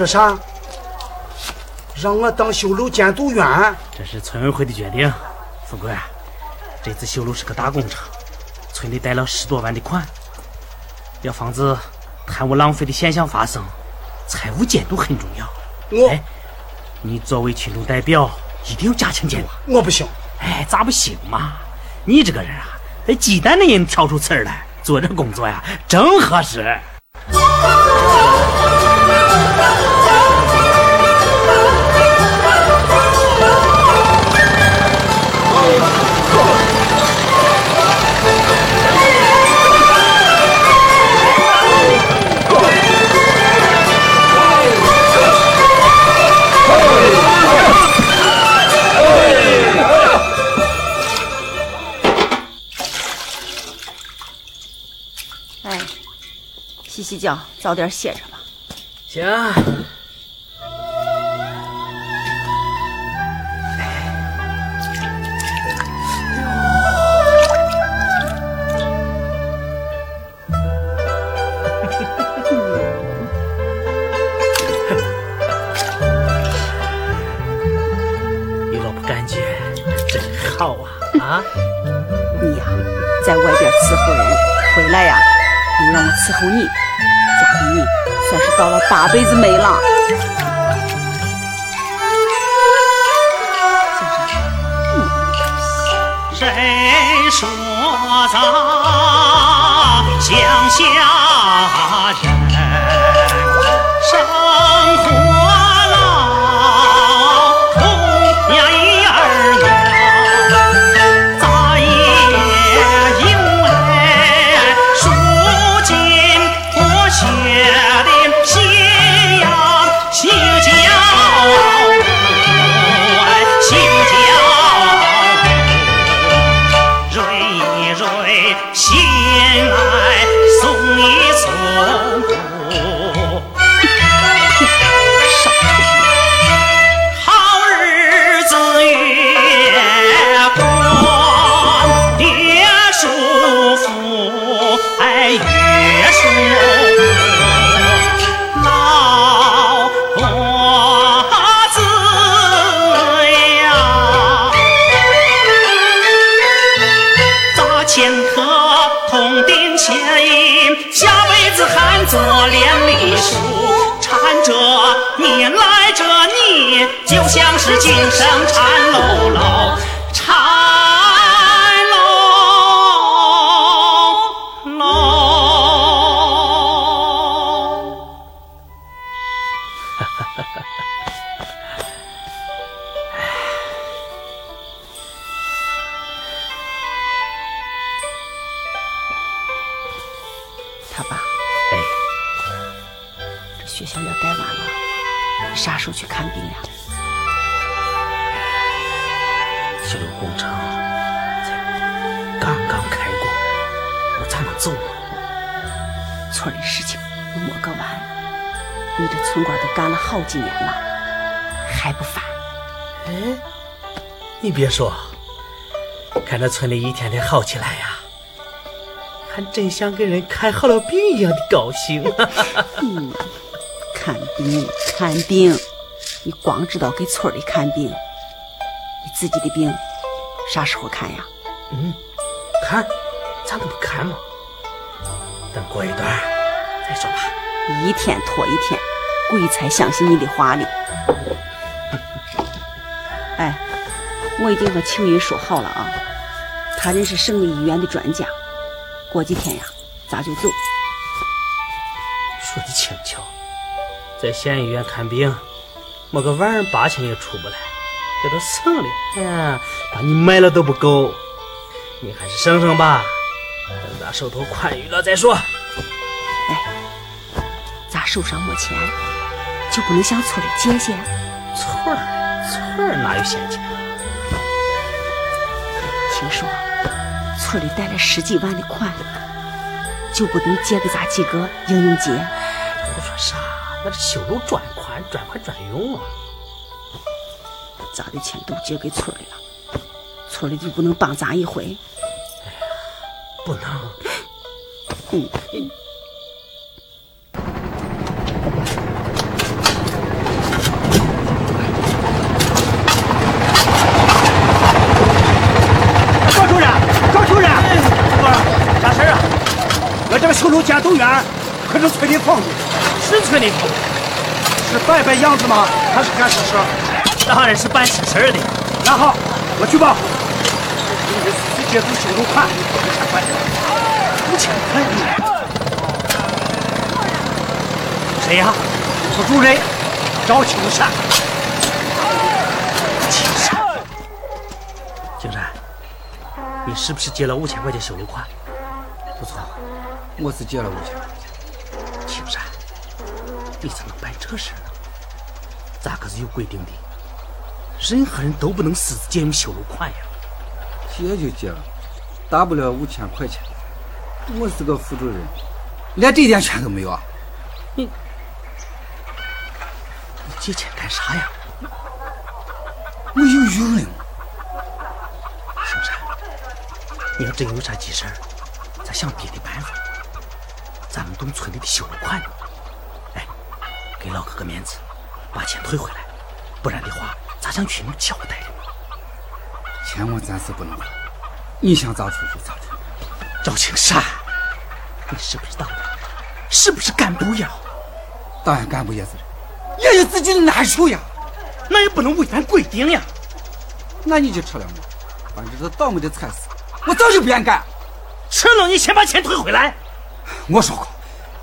你说啥？让我当修路监督员？这是村委会的决定，富贵，这次修路是个大工程，村里贷了十多万的款，要防止贪污浪费的现象发生，财务监督很重要。我哎，你作为群众代表，一定要加强监督。我不行，哎，咋不行嘛？你这个人啊，连鸡蛋能挑出刺儿来，做这工作呀，正合适。洗洗脚，早点歇着吧。行。你老婆感觉真好啊啊！你呀，在外边伺候人，回来呀，又让我伺候你算是倒了八辈子霉了。谁说咱乡下人生缠喽喽，缠喽喽。他爸，哎，这学校要盖完了，啥时候去看病呀？修路工程才刚刚开工，我咋能走啊？村里事情又没个完，你这村官都干了好几年了，还不烦？哎，你别说，看这村里一天天好起来呀，还真像给人看好了病一样的高兴。嗯，看病看病，你光知道给村里看病，你自己的病啥时候看呀？嗯，看，咋能不看嘛？等过一段再说吧。一天拖一天，鬼才相信你的话呢。哎，我已经和青云说好了啊，他认识省立医院的专家，过几天呀，咱就走。说的轻巧，在县医院看病，没个万八千也出不来，这都省了，哎呀，把你卖了都不够，你还是省省吧，等咱手头宽裕了再说。哎咱手上没钱，就不能向村里借些？村儿村儿哪有闲钱？听说村里贷了十几万的款，就不能借给咱几个应应急？胡说啥？那是修路专款，专款专用啊！咱的钱都借给村里了，村里就不能帮咱一回？不能。嗯，赵主任，赵主任，啥事儿啊？我这个修路监督员可是村里房子，是村里头，是摆摆样子吗？还是干实事？当然是办实事儿的。那好，我去报。今日私借助修路款五千块，五千块。谁呀？我主人赵青山。青山，青山，你是不是借了五千块钱修路款？不错，我是借了五千。青山，你怎么办这事呢？咱可是有规定的，任何人都不能私自借用修路款呀。借就借了，大不了五千块钱。我是个副主任，连这点钱都没有啊！你借钱干啥呀？我有用的。青山，你要真有啥急事儿，咱想别的办法。咱们动村里的修路款呢。哎，给老哥个面子，把钱退回来，不然的话，咋向群众交代的？钱我暂时不能还，你想咋处就咋处。赵青山，你是不是党员？是不是干部呀？当然干部也是人，也有自己的难处呀。那也不能违反规定呀。那你就吃了我，反正这倒霉的差事，我早就不愿干。吃了你先把钱退回来。我说过，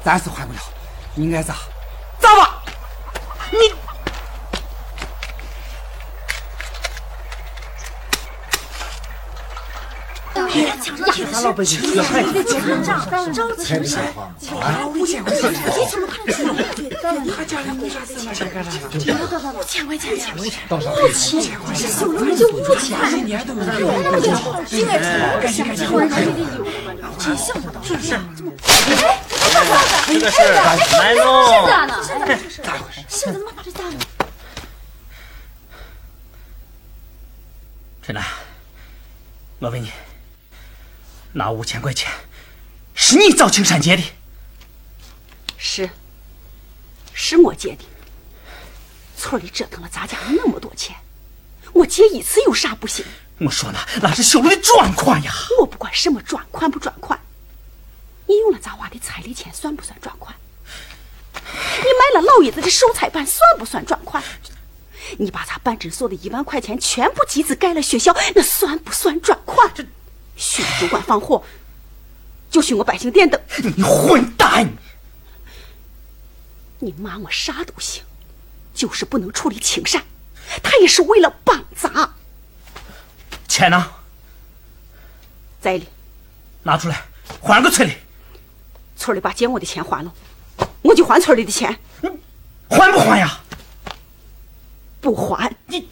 暂时还不了，你爱咋咋吧。你俺老百姓血海着急，五千块钱，他家人为啥子拿钱干啥？五千块钱，多少？修路就五千，年都有。应该出，赶紧赶紧，我这里有，真想不到，是不是？哎，这个事儿赶紧来弄。咋呢？咋回事？现在妈把这咋了？春兰，我问你，那五千块钱是你找青山借的？是，是我借的。村里折腾了咱家那么多钱，我借一次有啥不行？我说呢，那是修路的专款呀。我不管什么专款不专款，你用了咱娃的彩礼钱算不算转款？你买了老爷子的手彩板算不算转款？你把咱办诊所的一万块钱全部集资盖了学校，那算不算转款？这许主管放货，就许我百姓点灯。你混蛋！你骂我啥都行，就是不能处理青山，他也是为了绑砸。钱呢？在里，拿出来，还给村里。村里把借我的钱还了，我就还村里的钱。还不还呀？不还，你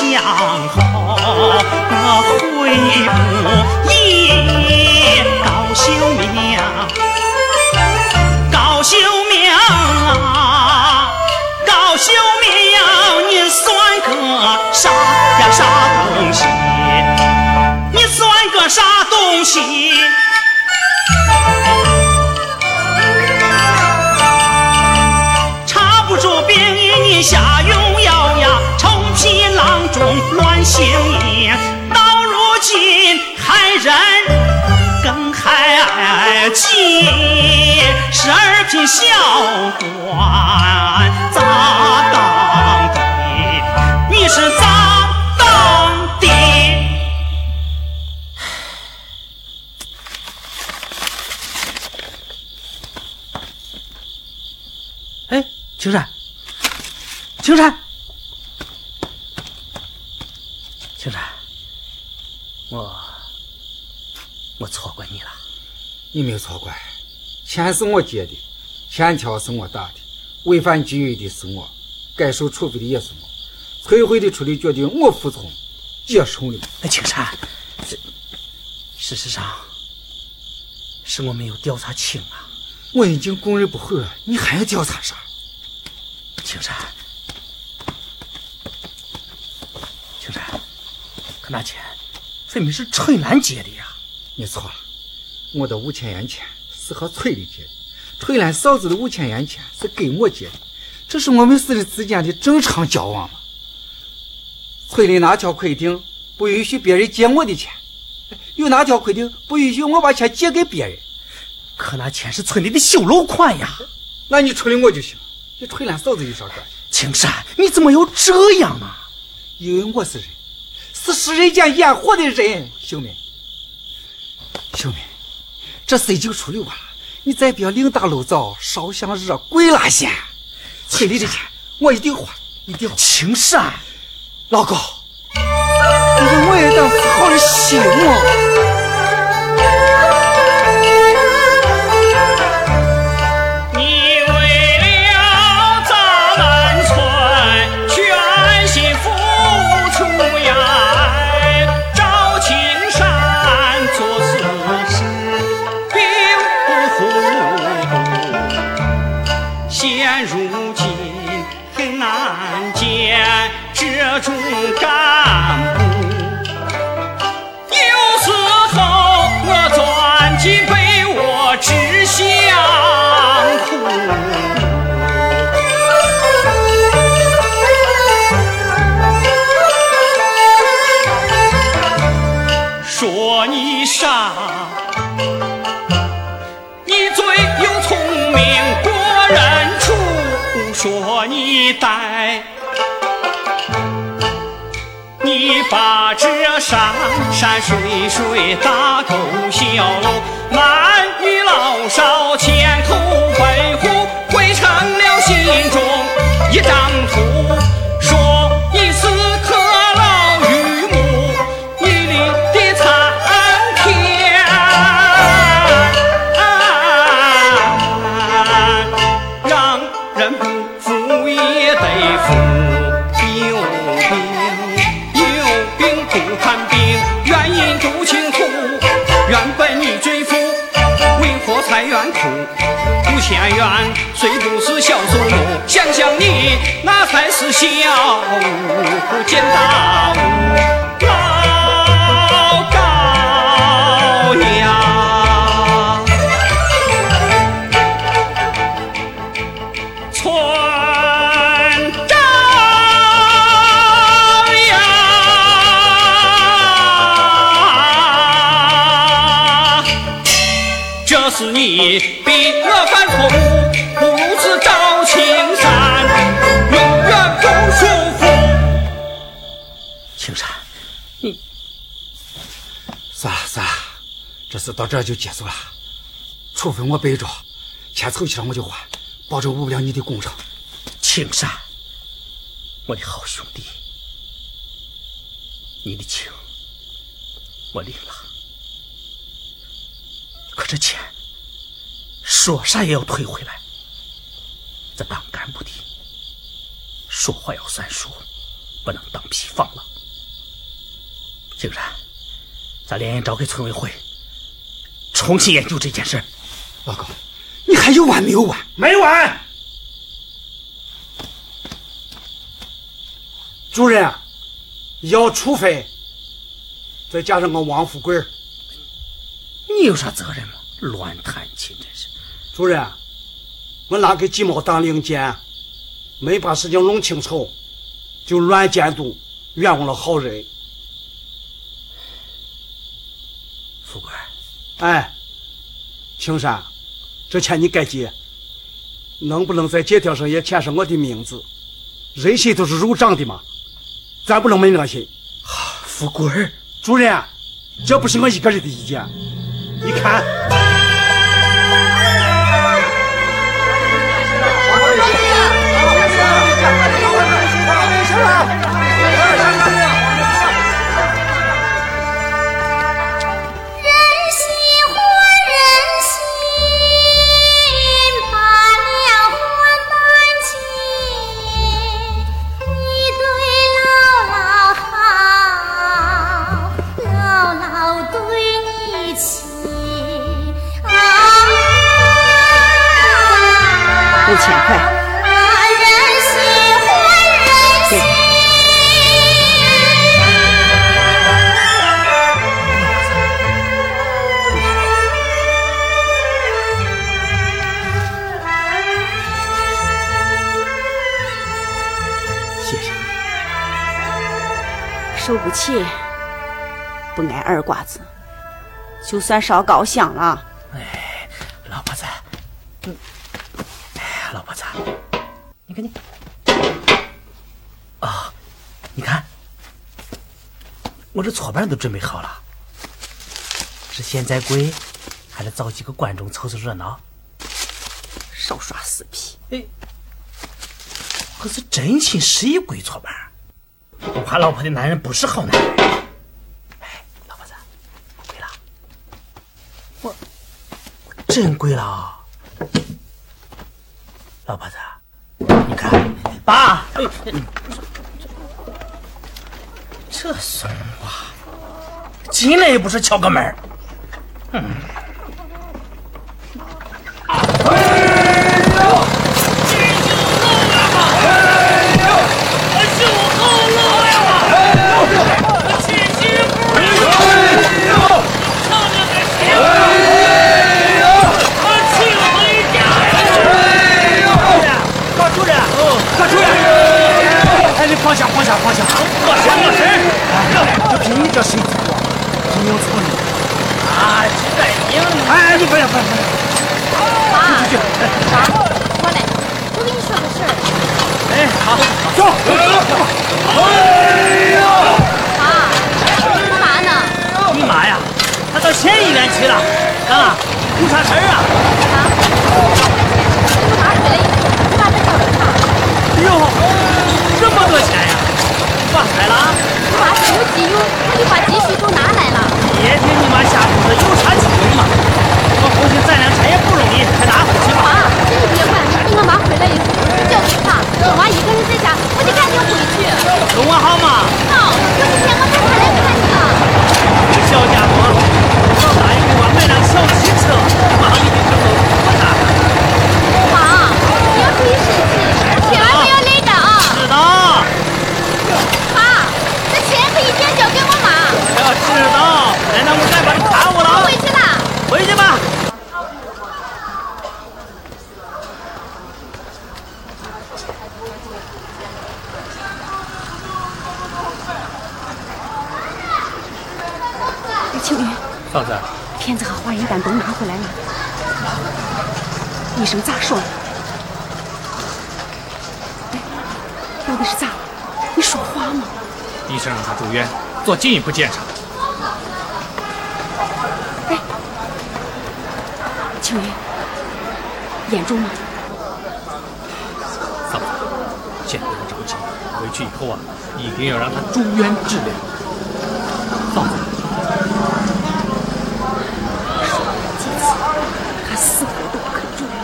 想后我悔不已。高秀明，高秀明啊，高秀明，你算个啥呀啥东西？你算个啥东西？插不住兵役，你下用人更害己，十二品小官咋当的？你是咋当的？哎，青山，青山，青山，我我错怪你了。你没有错怪，钱是我借的，欠条是我打的，违反纪律的是我，该受处分的也是我。崔会的处理决定我服从，接受了。那青山，这事实上是我没有调查清啊。我已经供认不讳了，你还要调查啥？青山，青山，可那钱分明是春兰借的呀。你错了，我的五千元钱是和翠丽借的，翠兰嫂子的五千元钱是给我借的，这是我们四人之间的正常交往嘛。崔丽哪条规定不允许别人借我的钱？有哪条规定不允许我把钱借给别人？可那钱是村里的修路款呀。那你处理我就行，你翠兰嫂子有啥关系？青山，你怎么要这样啊？因为我是人，是食人间烟火的人。秀敏，秀敏，这事已经处理完了，你再不要另打炉灶，烧香惹鬼拉线。村里的钱我一定还，一定还。青山，老高，你让我也当是好的心啊！待。你把这山山水水大沟小路，男女老少前途奔赴，汇成了心中一张图。这就结束了。除非我背着，钱凑齐了我就还，保证误不了你的工程。青山，我的好兄弟，你的情我领了，可这钱说啥也要退回来。这当干部的说话要算数，不能当屁放了。青山，咱连夜召开村委会，重新研究这件事儿。老高，你还有完没有完？没完。主任，要处分，再加上个王富贵。你有啥责任吗？乱弹琴，真是。主任，我拿给鸡毛当令箭，没把事情弄清楚，就乱监督，冤枉了好人。富贵儿，哎，青山，这钱你该结，能不能在借条上也签上我的名字？人心都是肉长的嘛，咱不能没良心。富贵儿，主任，这不是我一个人的意见，你看。不起，不挨二瓜子，就算烧高香了。哎，老婆子，嗯，哎，老婆子，你看你，啊、你看，我这搓板都准备好了，是现在跪，还是找几个观众凑凑热闹？少耍死皮！哎，可是真心实意跪搓板，不怕老婆的男人不是好男人。哎，老婆子，我跪了，我我真跪了啊，老婆子，你看，爸，哎，这怂娃，进来也不是敲个门儿高主任，高主任，哎，你放下，放下，放下！我什么事？儿？就凭你这身子多，真有错你。啊，这在赢。哎，你不要，不要，不要！爸，爸，过来，我跟你说个事？儿。哎，好，走。爸，我妈呢？你妈呀，她到县医院去了。啊，有啥事？儿啊妈回来以后，我把她找着她。哟，这么多钱呀？发财了？我妈是有急用，我就把积蓄都拿来了。别听你妈瞎说的，有啥急用嘛？我回去攒两钱也不容易，快拿回去吧。爸，这你别管，等我妈回来以后，你叫给她。我妈一个人在家，我得赶紧回去。跟我好吗，好，有几天我再回来看你了。小家伙，老大爷给我买辆小汽车，妈一定能够我他。妈，你要注意身体，千万不要累着啊。知道，爸，这钱可一定交给我妈。要知道，难道我再把你打我我了回？去了。回去吧。哎，青云，嫂子，片子和化验单都拿回来了，医生咋说的？哎，到底是咋了？你说话嘛！医生让他住院做进一步检查。青云，严重吗？先不要着急，回去以后啊，一定要让他住院治疗。嫂子，几次，他死活都不肯住院。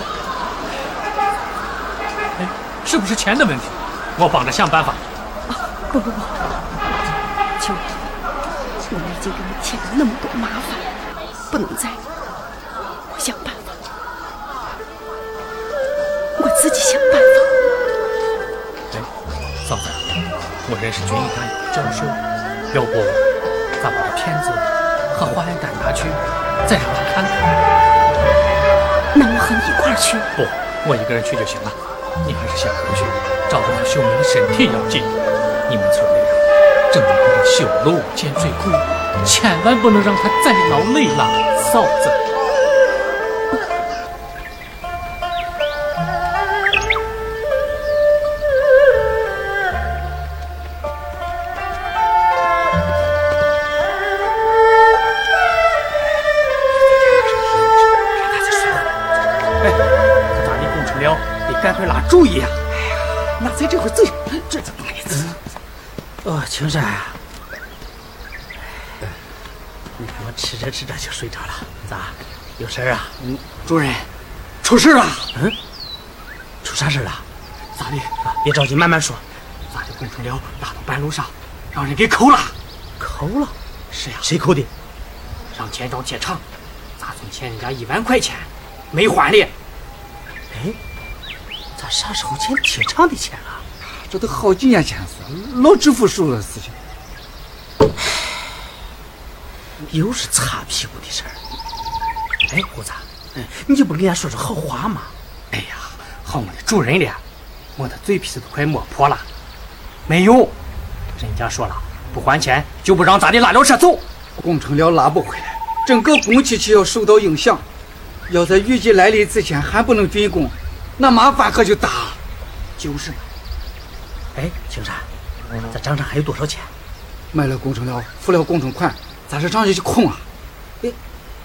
哎，是不是钱的问题？我帮着想办法。啊不不不，秋儿，我们已经给你添了那么多麻烦，不能再。我认识军医大夫教授，要不咱把这片子和化验单拿去，再让他看看？那我和你一块儿去。不，我一个人去就行了。你还是先回去，照顾好秀明的身体要紧。你们村里啊，正忙着修路建水库，千万不能让他再劳累了，嫂子。这怎么？哦，青山，你看我吃着吃着就睡着了，咋？有事儿啊？嗯，主任，出事了！嗯，出啥事了？咋的？别着急，慢慢说。咱的工程了拉到半路上，让人给扣了。扣了？是呀，谁扣的？让钱庄铁厂，咱总欠人家一万块钱，没还哩。哎，咋啥时候欠铁厂的钱了？这都好几年前事，老支付数的事情。又是擦屁股的事儿。哎，胡子，嗯，你就不跟人家说说好话吗？哎呀，好我的主人了，我的嘴皮子都快磨破了。没有，人家说了，不还钱就不让咱的拉料车走。工程料拉不回来，整个工期就要受到影响。要在雨季来临之前还不能竣工，那麻烦可就大了。就是嘛。哎，青山，咱账上还有多少钱？买了工程料，付了工程款，咱这账就空了。哎，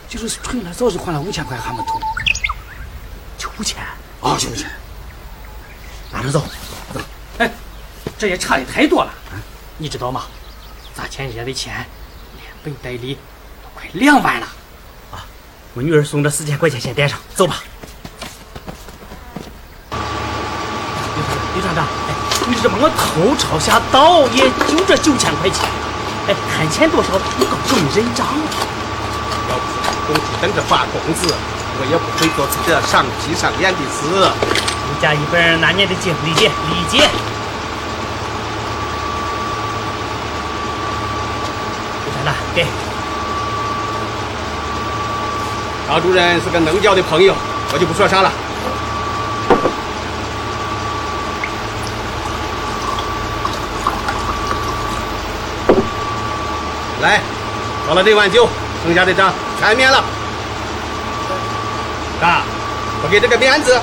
就是存了早就还了五千块还没投。就五千？啊，就五千。拿着走。走。哎，这也差的太多了。嗯你知道吗？咱欠人家的钱，连本带利都快两万了。啊，我女儿送这四千块钱先带上，走吧。刘刘厂长，哎，你这帮我头朝下倒，也就这九千块钱。哎，看欠多少，你告诉我们认账。要不是公主等着发工资，我也不会做出这伤皮伤脸的事。你家一本那年的经理解，理解。刘厂长，给。高主任是个能交的朋友，我就不说啥了。来，喝了这碗酒，剩下的账全免了。啊，不给这个面子。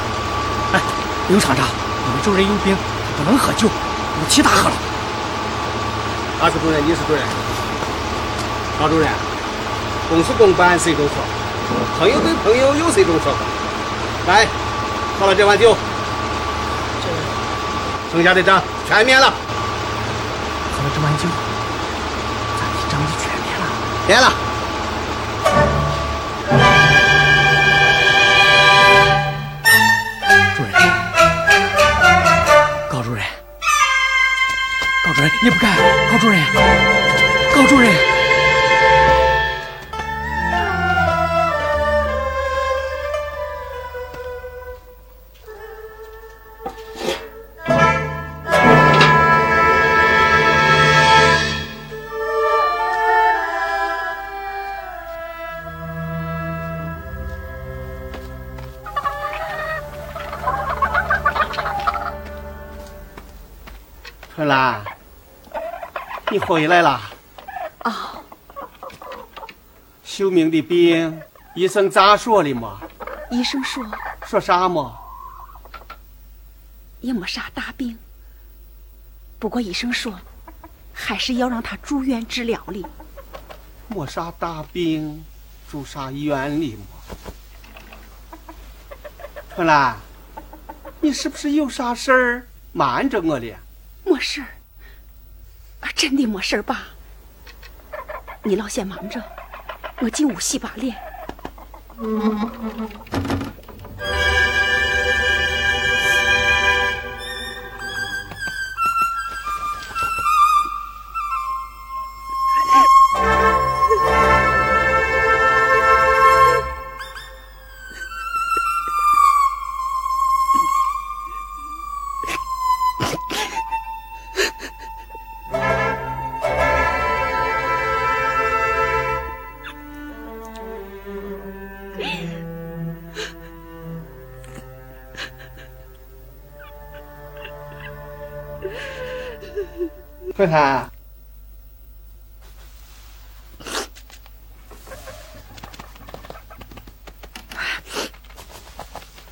哎，刘厂长，我们主任有病，不能喝酒，有其他喝了。他是主任，你是主任。张主任，公事公办，谁都说；朋友对朋友，有谁都说过。来，喝了这碗酒，剩下的账全免了。喝了这碗酒，别了。免了。主任，高主任，高主任，你不干，高主任，高主任。你回来了。啊，秀明的病，医生咋说的嘛？医生说说啥嘛？也没啥大病，不过医生说还是要让他住院治疗哩。没啥大病，住啥医院里嘛？春兰，你是不是有啥事儿瞒着我了。没事儿，啊，真的没事儿爸。你老先忙着，我进屋洗把脸。快看，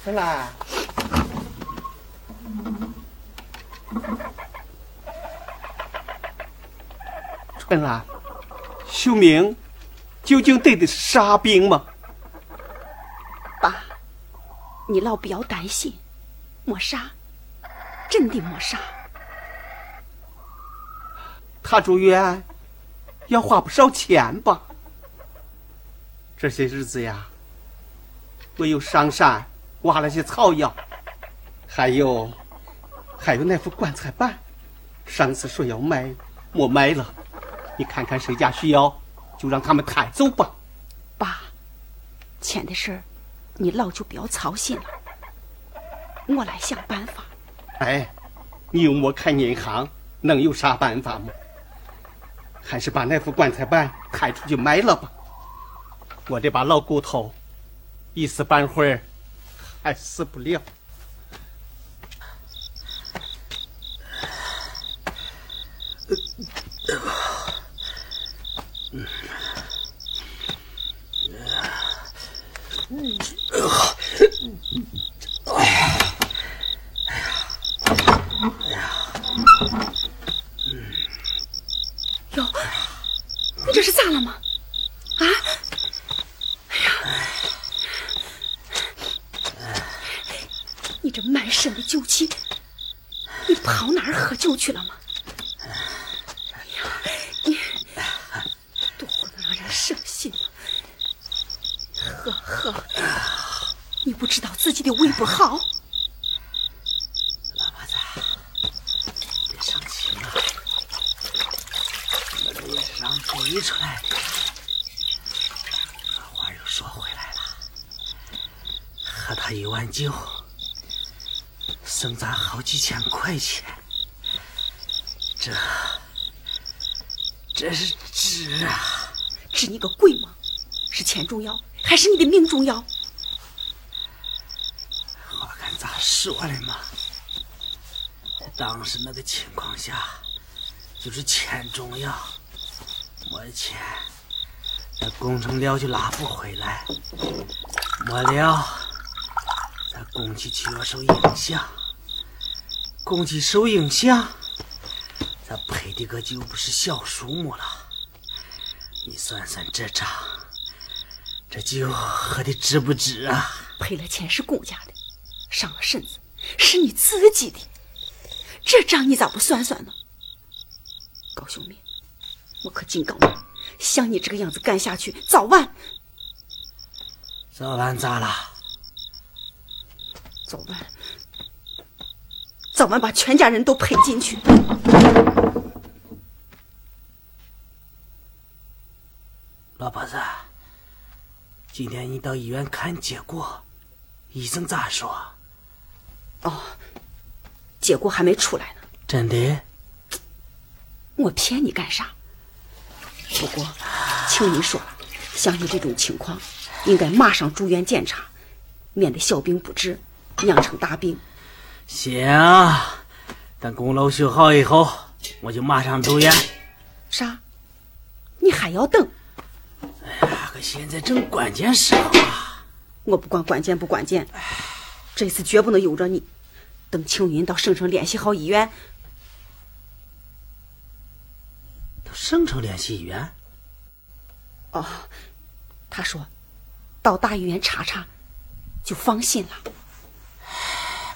春兰，春兰，秀明究竟对的是啥病吗？爸，你老不要担心，没啥，真的没啥。他住院要花不少钱吧？这些日子呀，我又上山挖了些草药，还有还有那副棺材板，上次说要卖，没卖了。你看看谁家需要，就让他们抬走吧。爸，钱的事儿，你老就不要操心了，我来想办法。哎，你又没开银行，能有啥办法吗？还是把那副棺材板抬出去埋了吧。我这把老骨头，一时半会儿还死不了。哟，你这是咋了吗？啊？哎呀，你这满身的酒气，你跑哪儿喝酒去了吗？哎呀，你多活得让人伤心啊！喝喝，你不知道自己的胃不好。老婆子别伤心了，我这也是让逼出来的。话又说回来了，喝他一碗酒，剩咱好几千块钱，这这是值啊！治你个鬼吗？是钱重要，还是你的命重要？我看咋说的嘛。当时那个情况下，就是钱重要，没钱，那工程料就拉不回来，没了，那工期就要受影响，工期受影响，咱赔的可就不是小数目了。你算算这账，这酒喝的值不值啊？赔了钱是公家的，伤了身子是你自己的，这账你咋不算算呢？高兄弟，我可警告你，像你这个样子干下去，早晚早晚咋了？早晚早晚把全家人都赔进去。老婆子，今天你到医院看结果，医生咋说？哦，结果还没出来呢。真的？我骗你干啥？不过，请你说了，像你这种情况，应该马上住院检查，免得小病不治，酿成大病。行，等公路修好以后，我就马上住院。啥？你还要等？哎呀，可现在正关键时候啊！我不管关键不关键，这次绝不能由着你。等青云到省城联系好医院，到省城联系医院？哦，他说到大医院查查，就放心了。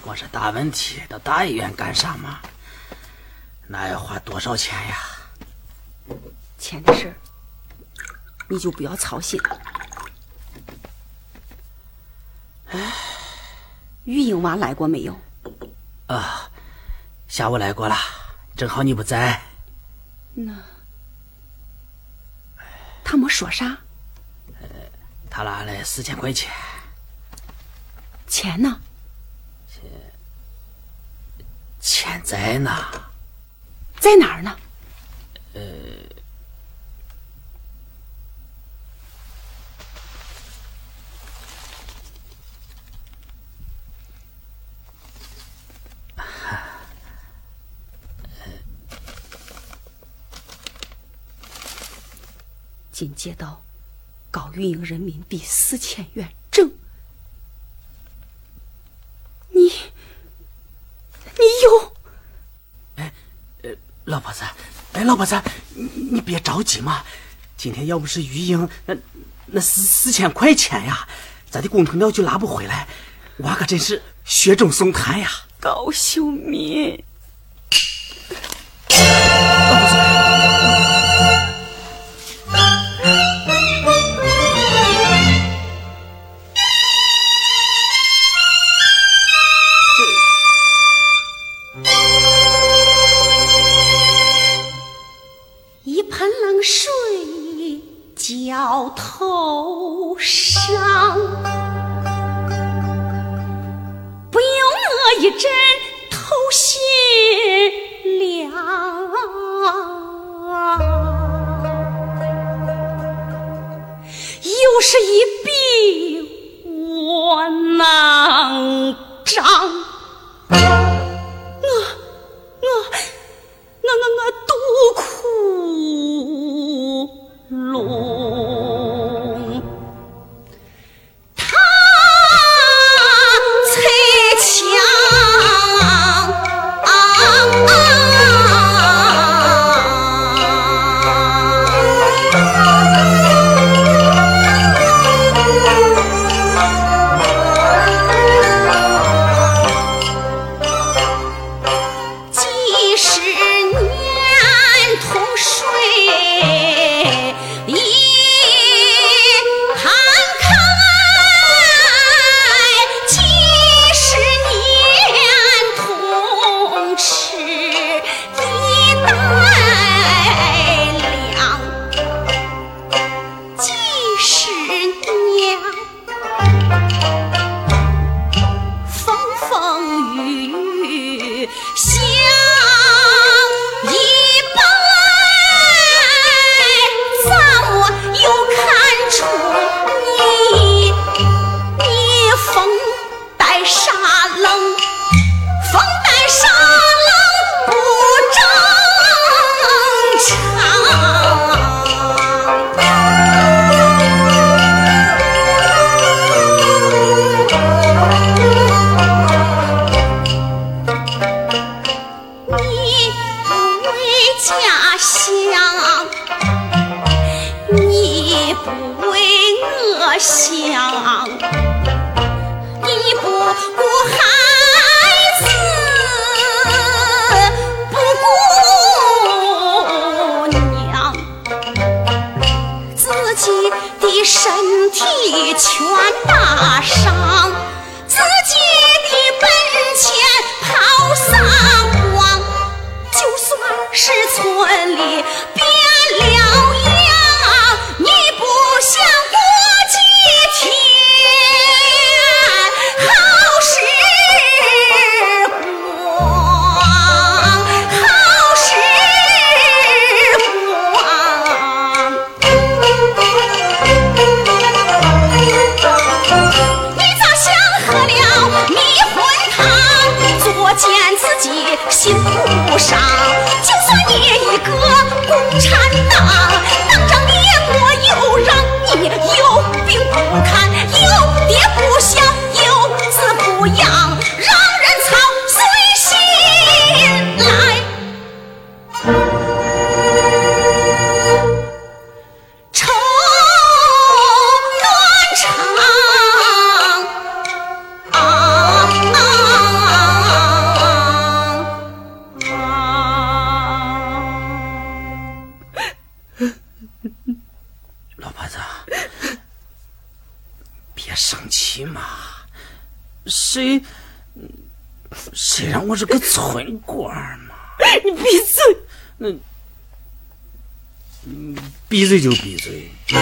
我这大问题，到大医院干啥嘛？那要花多少钱呀？钱的事儿，你就不要操心了。玉英娃来过没有？啊，下午来过了，正好你不在。那他没说啥？他拿了四千块钱，钱呢？钱钱在呢。在哪儿呢？接到高运营人民币四千元整，你你有？哎，呃老婆子，哎，老婆子，你你别着急嘛。今天要不是玉英，那那四四千块钱呀，咱的工程料就拿不回来。我可真是雪中送炭呀！高秀敏，能睡觉头上，不用我一针头心凉。又是一笔窝囊就算你一个共产，党闭嘴就闭嘴。你是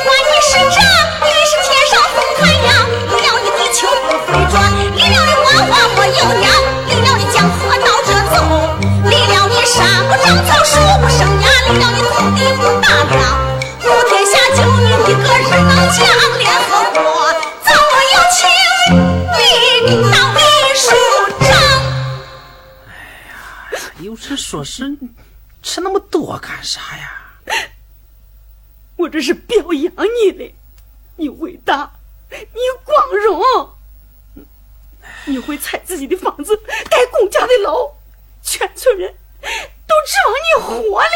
官，你是长，你是天上红太阳，离了你地球不回转，离了你万花没有娘，离了你江河倒着走，离了你山不长草，树不生芽，离了你土地不打粮，普天下就你一个人能讲，联合国早我有请你当秘书长。哎呀有事说事，吃那么多干啥呀？我这是表扬你嘞，你伟大，你光荣，你会拆自己的房子，盖公家的楼，全村人都指望你活哩。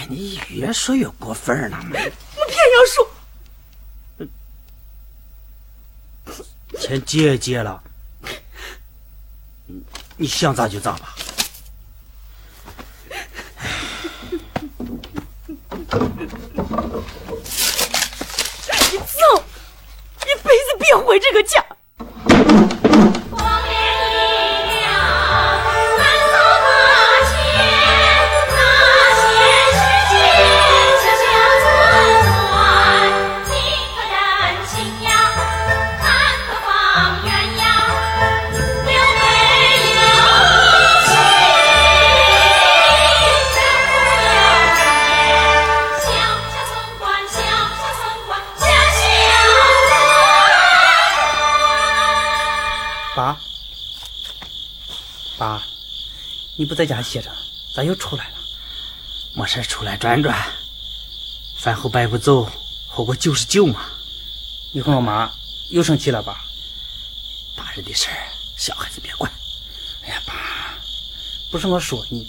哎，你越说越过分了嘛！我偏要说，钱借也借了，你想咋就咋吧。你走，一回这个家。在家歇着，咋又出来了？没事出来转转，饭后百步走，活过九十九嘛。你和我妈又生气了吧？大人的事儿，小孩子别管。哎呀，爸，不是我说你，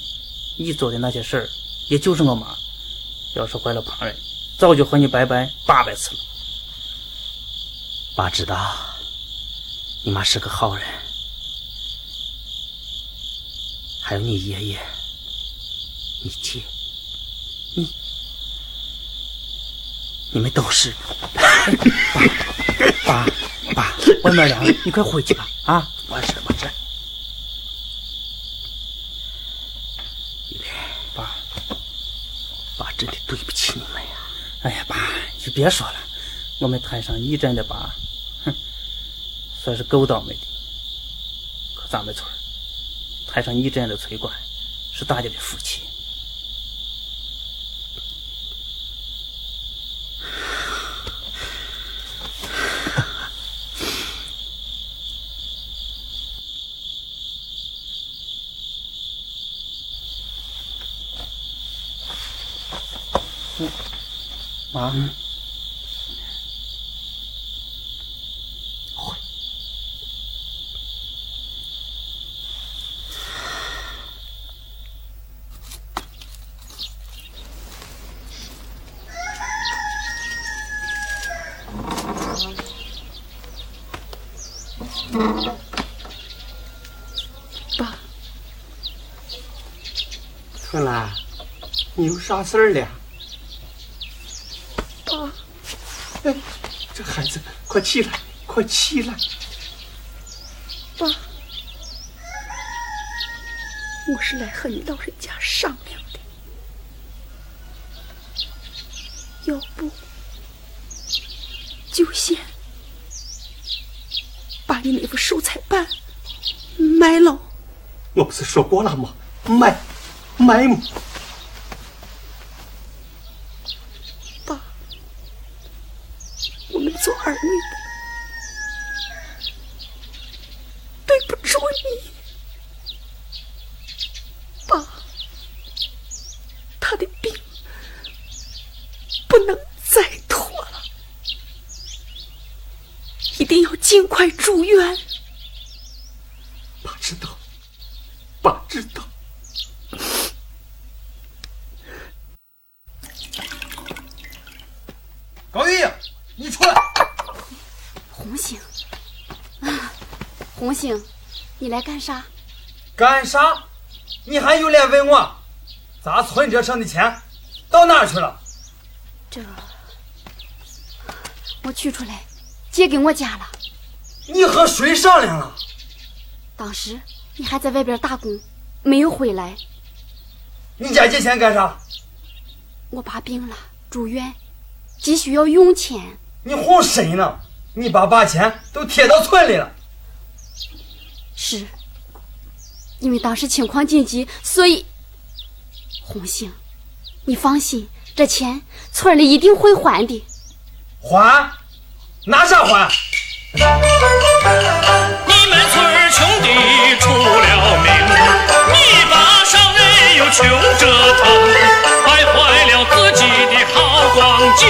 你做的那些事儿，也就是我妈。要是坏了旁人，早就和你拜拜八百次了。爸知道，你妈是个好人，还有你爷爷、你姐、你，你们都是。爸，爸，爸外面凉，你快回去吧。啊，完事完事。爸，爸真的对不起你们呀！哎呀，爸，你就别说了，我们摊上一阵的爸，哼，算是够倒霉的。可咱们村儿摊上一阵的村官，是大家的福气。嗯，妈，爸，春兰，啥事儿了？爸，哎，这孩子，快起来，快起来！爸，我是来和你老人家商量的，要不就先把你那副手彩板卖了。我不是说过了吗？买，买嘛！爸，我们做儿女的对不住你，爸，他的病不能再拖了，一定要尽快住院。爸知道，爸知道。高玉，你出来！红星，啊，红星，你来干啥？干啥？你还有脸问我？咱存折上的钱到哪儿去了？这我取出来借给我家了。你和谁商量了？当时你还在外边打工，没有回来。你家借钱干啥？我爸病了，住院，急需要用钱。你哄谁呢？你爸把钱都贴到村里了。是，因为当时情况紧急，所以红星，你放心，这钱村里一定会还的。还？拿啥还？你们村穷的出了名，你把上人又穷折腾，败坏了自己的好光景，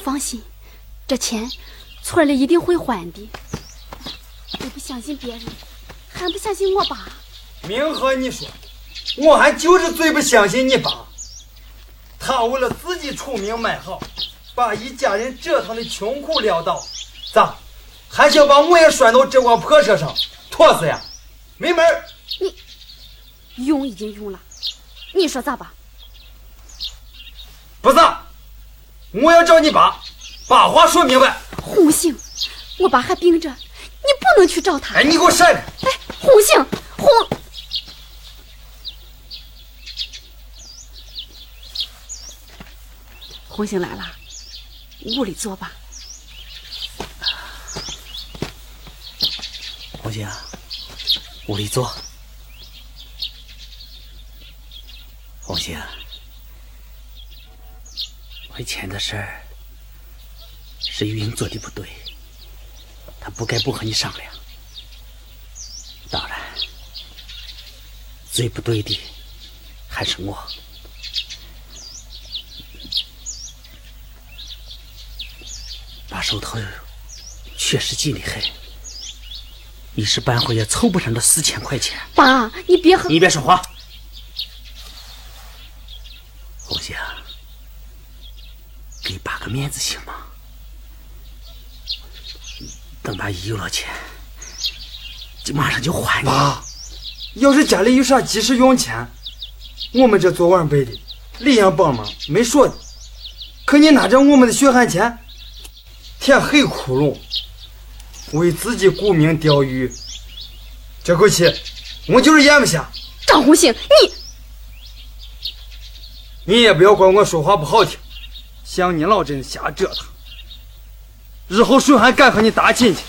放心，这钱村里一定会还的。我不相信别人，还不相信我爸。明和你说，我还就是最不相信你爸。他为了自己出名卖好，把一家人折腾的穷苦潦倒，咋还想把我也拴到这辆破车上，拖死呀？没门你！用已经用了，你说咋办？不咋，我要找你爸，把话说明白。红星，我爸还病着，你不能去找他。哎，你给我闪开！哎，红星，红。红星来了，屋里坐吧。红星，屋里坐。红星，亏钱的事儿是玉英做的不对，她不该不和你商量。当然，最不对的还是我。把手头确实紧得很，一时半会也凑不上这四千块钱。爸，你别和你别说话，红星，给爸个面子行吗？等爸一有了钱，就马上就还你。爸，要是家里有啥急事用钱，我们这做晚辈的理应帮忙，没说的。可你拿着我们的血汗钱，填黑窟窿，为自己沽名钓誉，这口气我就是咽不下。张红星，你你也不要怪我说话不好听，像你老真瞎折腾，日后谁还敢和你搭亲戚？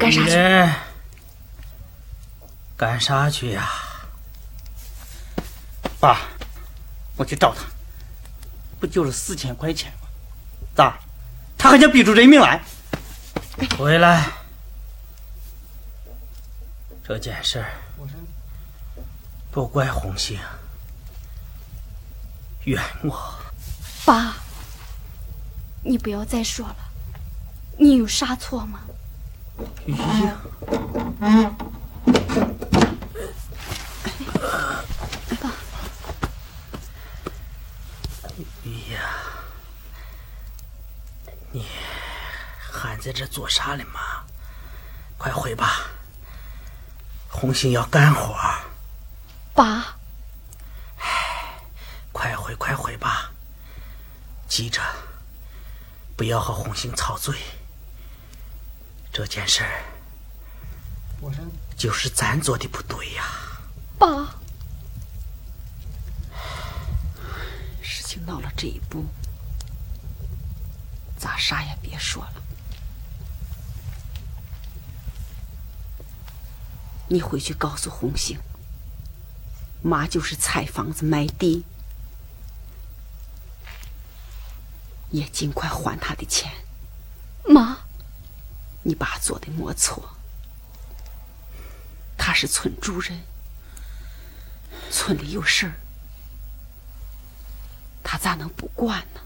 干啥去？干啥去呀？爸，我去找他，不就是四千块钱吗？咋？他还想逼出人命来？回来，这件事儿不怪红星，怨我。爸，你不要再说了，你有啥错吗？玉英，玉呀，你还在这做啥嘞嘛？快回吧，红星要干活。爸，快回快回吧，记着，不要和红星吵嘴。这件事儿就是咱做的不对呀。爸，事情闹了这一步，咱啥也别说了。你回去告诉红星，妈就是拆房子卖地，也尽快还他的钱。妈，你爸做的没错，他是村主任，村里有事儿，他咋能不管呢？